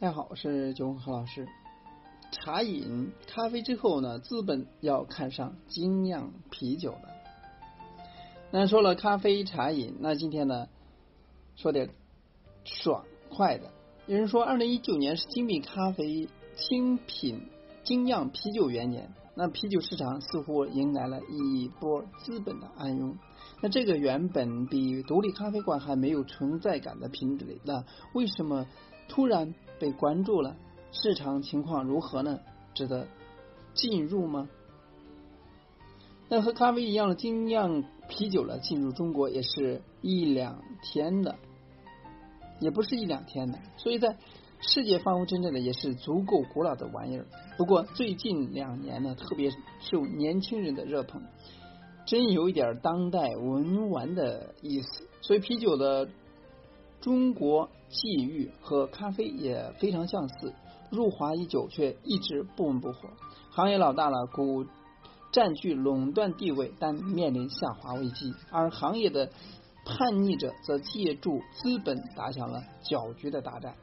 大家好，我是九红何老师。茶饮咖啡之后呢，资本要看上精酿啤酒了。那说了咖啡茶饮，那今天呢，说点爽快的。有人说，二零一九年是精品咖啡、精品精酿啤酒元年，那啤酒市场似乎迎来了一波资本的暗涌。那这个原本比独立咖啡馆还没有存在感的品类，那为什么突然被关注了？市场情况如何呢？值得进入吗？那和咖啡一样的精酿啤酒呢？进入中国也是一两天的，也不是一两天的，所以在世界范围之内呢，也是足够古老的玩意儿。不过最近两年呢，特别受年轻人的热捧。真有一点当代文玩的意思，所以啤酒的中国际遇和咖啡也非常相似，入华已久，却一直不温不火。行业老大了，股占据垄断地位，但面临下滑危机，而行业的叛逆者则借助资本打响了搅局的大战。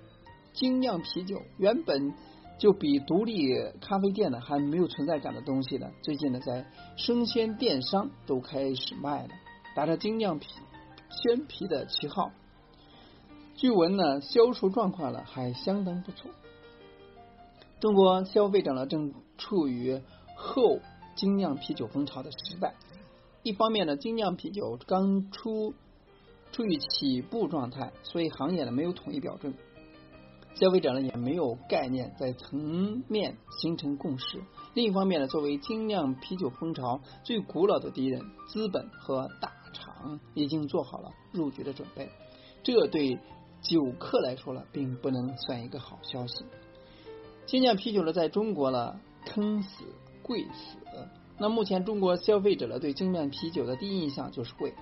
精酿啤酒原本。就比独立咖啡店呢还没有存在感的东西呢，最近呢在生鲜电商都开始卖了，打着精酿啤鲜啤的旗号。据闻呢销售状况呢还相当不错。中国消费者呢正处于后精酿啤酒风潮的时代，一方面呢精酿啤酒刚出处于起步状态，所以行业呢没有统一标准。消费者呢也没有概念，在层面形成共识。另一方面呢，作为精酿啤酒风潮最古老的敌人，资本和大厂已经做好了入局的准备。这对酒客来说呢，并不能算一个好消息。精酿啤酒呢，在中国呢，坑死贵死。那目前中国消费者呢，对精酿啤酒的第一印象就是贵。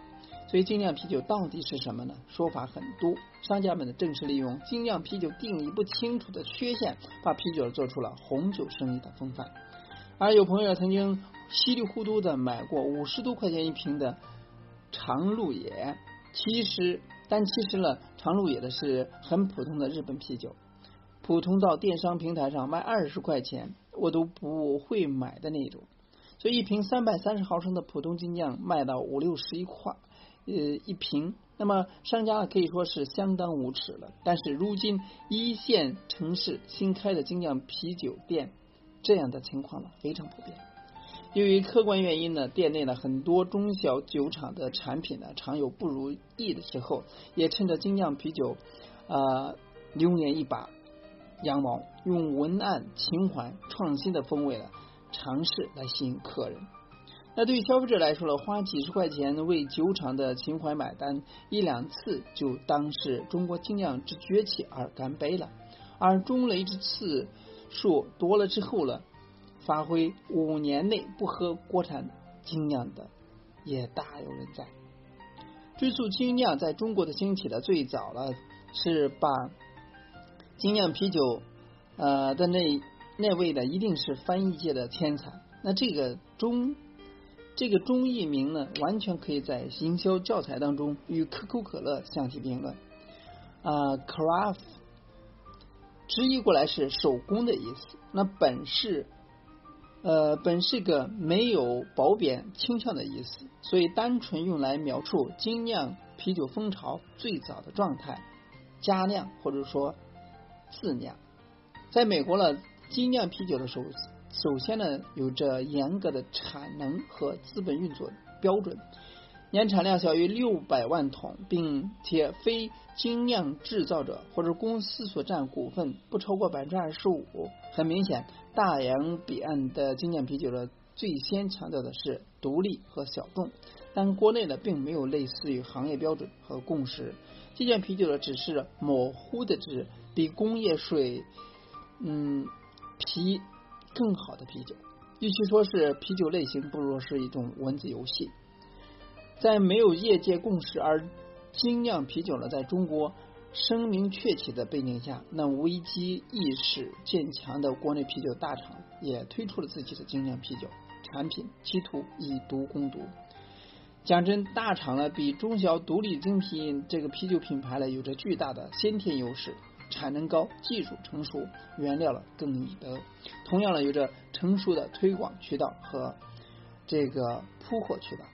所以精酿啤酒到底是什么呢？说法很多，商家们呢正是利用精酿啤酒定义不清楚的缺陷，把啤酒做出了红酒生意的风范。而有朋友曾经稀里糊涂的买过五十多块钱一瓶的长鹿野，其实但其实呢，长鹿野的是很普通的日本啤酒，普通到电商平台上卖二十块钱我都不会买的那种。所以一瓶三百三十毫升的普通精酿卖到五六十一块。呃，一瓶，那么商家可以说是相当无耻了。但是如今一线城市新开的精酿啤酒店，这样的情况呢非常普遍。由于客观原因呢，店内呢很多中小酒厂的产品呢常有不如意的时候，也趁着精酿啤酒啊流年一把羊毛，用文案、情怀、创新的风味呢尝试来吸引客人。那对于消费者来说呢，花几十块钱为酒厂的情怀买单一两次，就当是中国精酿之崛起而干杯了。而中雷之次数多了之后呢，发挥五年内不喝国产精酿的也大有人在。追溯精酿在中国的兴起的，最早呢是把精酿啤酒呃的那那位呢，一定是翻译界的天才。那这个中。这个中译名呢，完全可以在营销教材当中与可口可乐相提并论。啊，craft 直译过来是手工的意思。那本是呃本是个没有褒贬倾向的意思，所以单纯用来描述精酿啤酒风潮最早的状态，加酿或者说自酿。在美国呢，精酿啤酒的时候。首先呢，有着严格的产能和资本运作标准，年产量小于六百万桶，并且非精酿制造者或者公司所占股份不超过百分之二十五。很明显，大洋彼岸的精酿啤酒呢，最先强调的是独立和小众，但国内呢，并没有类似于行业标准和共识。精酿啤酒呢，只是模糊的指比工业水，嗯，啤。更好的啤酒，与其说是啤酒类型，不如说是一种文字游戏。在没有业界共识而精酿啤酒呢，在中国声名鹊起的背景下，那危机意识渐强的国内啤酒大厂也推出了自己的精酿啤酒产品，企图以毒攻毒。讲真，大厂呢比中小独立精品这个啤酒品牌呢有着巨大的先天优势。产能高、技术成熟、原料了更易得。同样呢，有着成熟的推广渠道和这个铺货渠道。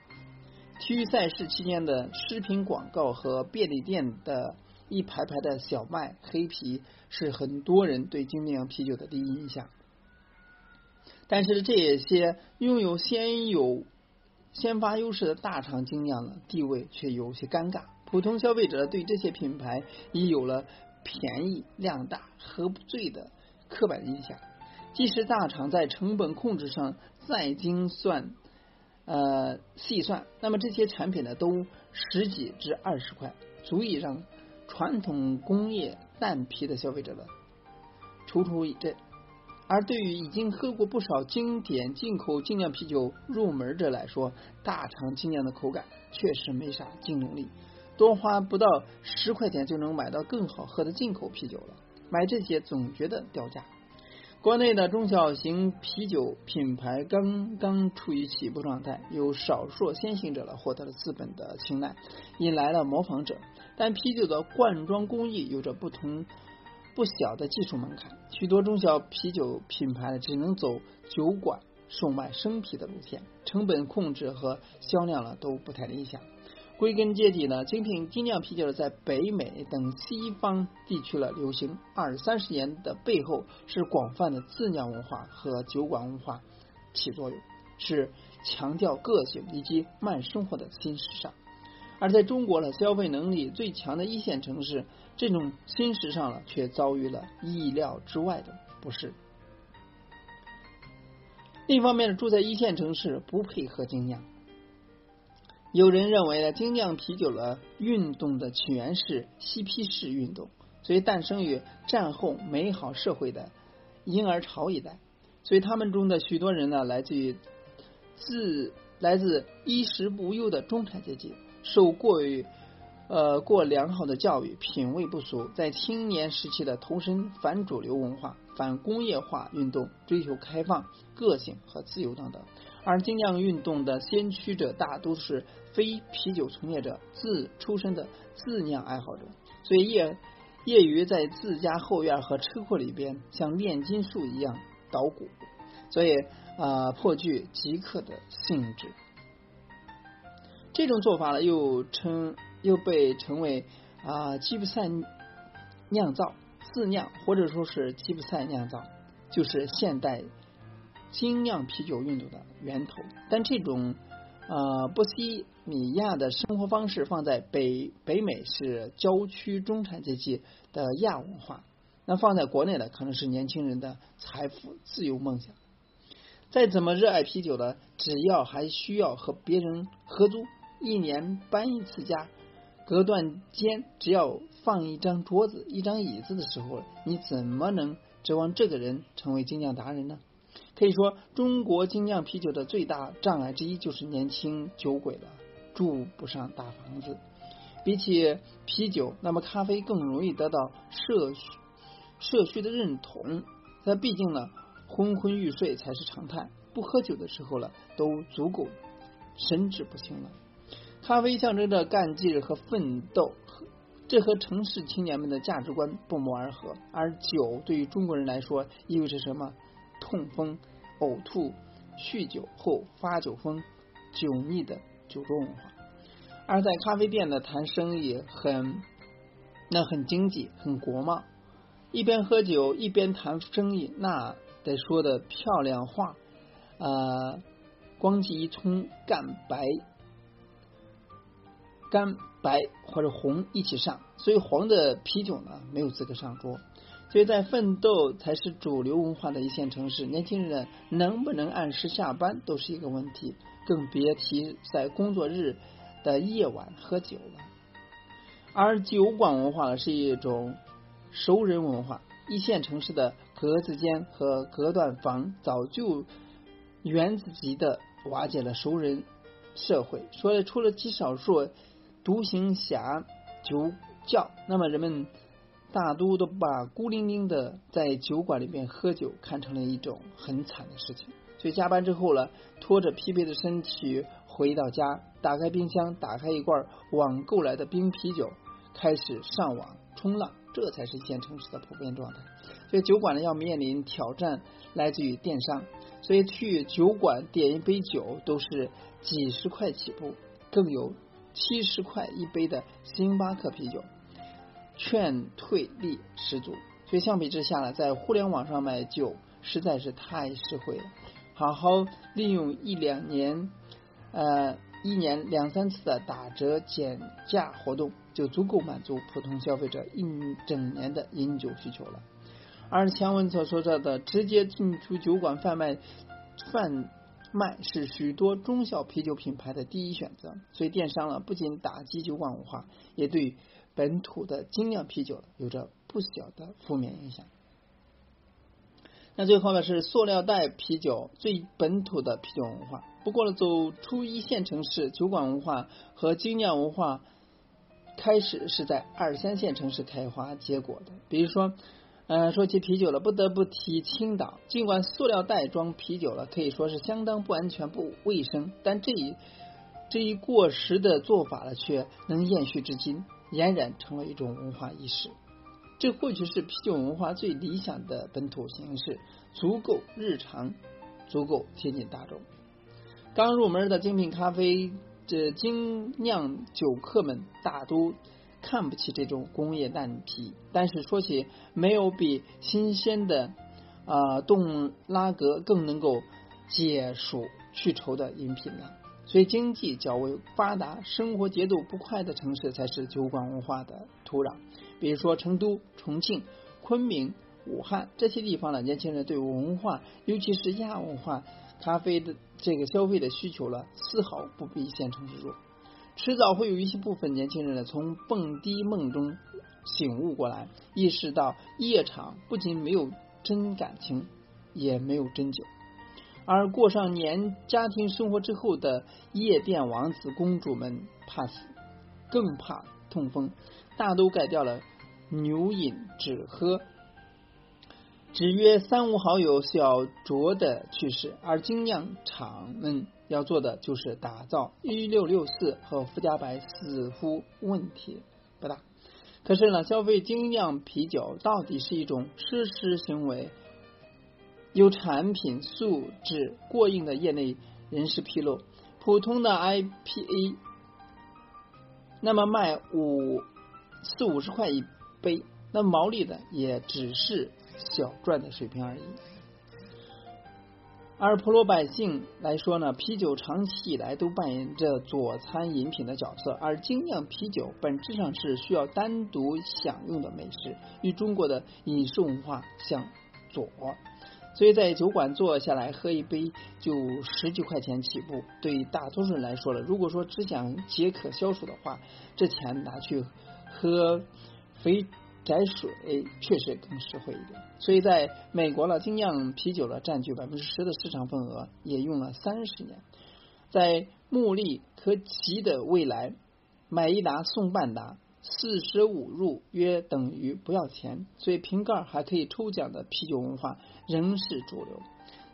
体育赛事期间的食品广告和便利店的一排排的小麦、黑啤，是很多人对精酿啤酒的第一印象。但是这些拥有先有先发优势的大厂精酿呢地位却有些尴尬，普通消费者对这些品牌已有了便宜、量大、喝不醉的刻板印象。即使大厂在成本控制上再精算、呃细算，那么这些产品呢都十几至二十块，足以让传统工业淡啤的消费者们踌躇以振。而对于已经喝过不少经典进口精酿啤酒入门者来说，大厂精酿的口感确实没啥竞争力，多花不到十块钱就能买到更好喝的进口啤酒了，买这些总觉得掉价。国内的中小型啤酒品牌刚刚处于起步状态，有少数先行者了获得了资本的青睐，引来了模仿者，但啤酒的灌装工艺有着不同。不小的技术门槛，许多中小啤酒品牌只能走酒馆售卖生啤的路线，成本控制和销量呢都不太理想。归根结底呢，精品精酿啤酒在北美等西方地区了流行二三十年的背后，是广泛的自酿文化和酒馆文化起作用，是强调个性以及慢生活的新时尚。而在中国的消费能力最强的一线城市，这种新时尚了却遭遇了意料之外的不适。另一方面，住在一线城市不配合精酿。有人认为呢，精酿啤酒的运动的起源是嬉皮士运动，所以诞生于战后美好社会的婴儿潮一代，所以他们中的许多人呢，来自于自来自衣食无忧的中产阶级。受过于呃过良好的教育，品味不俗，在青年时期的投身反主流文化、反工业化运动，追求开放、个性和自由等等。而精酿运动的先驱者大都是非啤酒从业者，自出身的自酿爱好者，所以业业余在自家后院和车库里边像炼金术一样捣鼓，所以啊颇具极客的性质。这种做法呢，又称又被称为啊吉普赛酿造、自酿，或者说是吉普赛酿造，就是现代精酿啤酒运动的源头。但这种呃波西米亚的生活方式放在北北美是郊区中产阶级的亚文化，那放在国内的可能是年轻人的财富自由梦想。再怎么热爱啤酒的，只要还需要和别人合租。一年搬一次家，隔断间只要放一张桌子、一张椅子的时候，你怎么能指望这个人成为精酿达人呢？可以说，中国精酿啤酒的最大障碍之一就是年轻酒鬼了，住不上大房子。比起啤酒，那么咖啡更容易得到社社区的认同。那毕竟呢，昏昏欲睡才是常态，不喝酒的时候了，都足够神志不清了。咖啡象征着干劲和奋斗，这和城市青年们的价值观不谋而合。而酒对于中国人来说意味着什么？痛风、呕吐、酗酒后发酒疯、酒腻的酒桌文化。而在咖啡店的谈生意很那很经济、很国贸，一边喝酒一边谈生意，那得说的漂亮话，呃，光记一冲干白。干白或者红一起上，所以黄的啤酒呢没有资格上桌。所以在奋斗才是主流文化的一线城市，年轻人能不能按时下班都是一个问题，更别提在工作日的夜晚喝酒了。而酒馆文化呢是一种熟人文化，一线城市的格子间和隔断房早就原子级的瓦解了熟人社会，所以除了极少数。独行侠酒窖，那么人们大都都把孤零零的在酒馆里面喝酒看成了一种很惨的事情，所以加班之后了，拖着疲惫的身体回到家，打开冰箱，打开一罐网购来的冰啤酒，开始上网冲浪，这才是一线城市的普遍状态。所以酒馆呢要面临挑战，来自于电商。所以去酒馆点一杯酒都是几十块起步，更有七十块一杯的星巴克啤酒，劝退力十足。所以相比之下呢，在互联网上买酒实在是太实惠了。好好利用一两年，呃，一年两三次的打折减价活动，就足够满足普通消费者一整年的饮酒需求了。而前文所说到的直接进出酒馆贩卖贩卖是许多中小啤酒品牌的第一选择，所以电商呢不仅打击酒馆文化，也对本土的精酿啤酒有着不小的负面影响。那最后呢是塑料袋啤酒最本土的啤酒文化。不过呢，走出一线城市，酒馆文化和精酿文化开始是在二三线城市开花结果的，比如说。嗯，说起啤酒了，不得不提青岛。尽管塑料袋装啤酒了，可以说是相当不安全、不卫生，但这一这一过时的做法了，却能延续至今，俨然成了一种文化意识。这或许是啤酒文化最理想的本土形式，足够日常，足够贴近大众。刚入门的精品咖啡，这精酿酒客们大都。看不起这种工业蛋啤，但是说起没有比新鲜的啊冻拉格更能够解暑去愁的饮品了。所以经济较为发达、生活节奏不快的城市才是酒馆文化的土壤。比如说成都、重庆、昆明、武汉这些地方的年轻人对文化，尤其是亚文化咖啡的这个消费的需求了，丝毫不比一线城市弱。迟早会有一些部分年轻人呢，从蹦迪梦中醒悟过来，意识到夜场不仅没有真感情，也没有真酒。而过上年家庭生活之后的夜店王子公主们，怕死，更怕痛风，大都改掉了牛饮只喝。只约三五好友小酌的趣事，而精酿厂们要做的就是打造一六六四和富加白，似乎问题不大。可是呢，消费精酿啤酒到底是一种奢侈行为？有产品素质过硬的业内人士披露，普通的 IPA，那么卖五四五十块一杯，那毛利的也只是。小赚的水平而已。而普罗百姓来说呢，啤酒长期以来都扮演着佐餐饮品的角色，而精酿啤酒本质上是需要单独享用的美食，与中国的饮食文化相左。所以在酒馆坐下来喝一杯就十几块钱起步，对大多数人来说了，如果说只想解渴消暑的话，这钱拿去喝肥。摘水确实更实惠一点，所以在美国呢，精酿啤酒呢占据百分之十的市场份额，也用了三十年。在目利可及的未来，买一打送半打，四舍五入约等于不要钱，所以瓶盖还可以抽奖的啤酒文化仍是主流。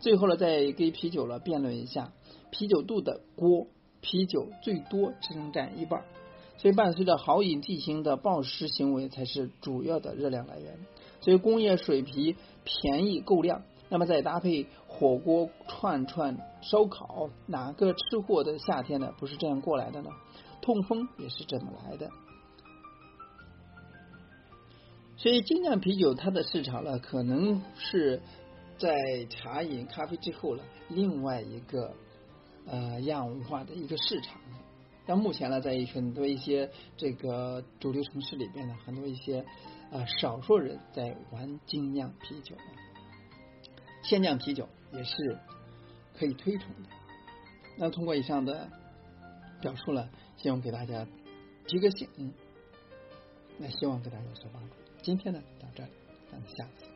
最后呢，再给啤酒了辩论一下，啤酒肚的锅，啤酒最多只能占一半。所以，伴随着好饮剂型的暴食行为，才是主要的热量来源。所以，工业水啤便宜够量，那么再搭配火锅、串串、烧烤，哪个吃货的夏天呢？不是这样过来的呢？痛风也是这么来的。所以，精酿啤酒它的市场呢，可能是在茶饮、咖啡之后了，另外一个呃亚文化的一个市场。但目前呢，在很多一些这个主流城市里边呢，很多一些啊少数人在玩精酿啤酒，鲜酿啤酒也是可以推崇的。那通过以上的表述呢，希望给大家提个醒，那希望给大家有所帮助。今天呢，到这里，咱们下次。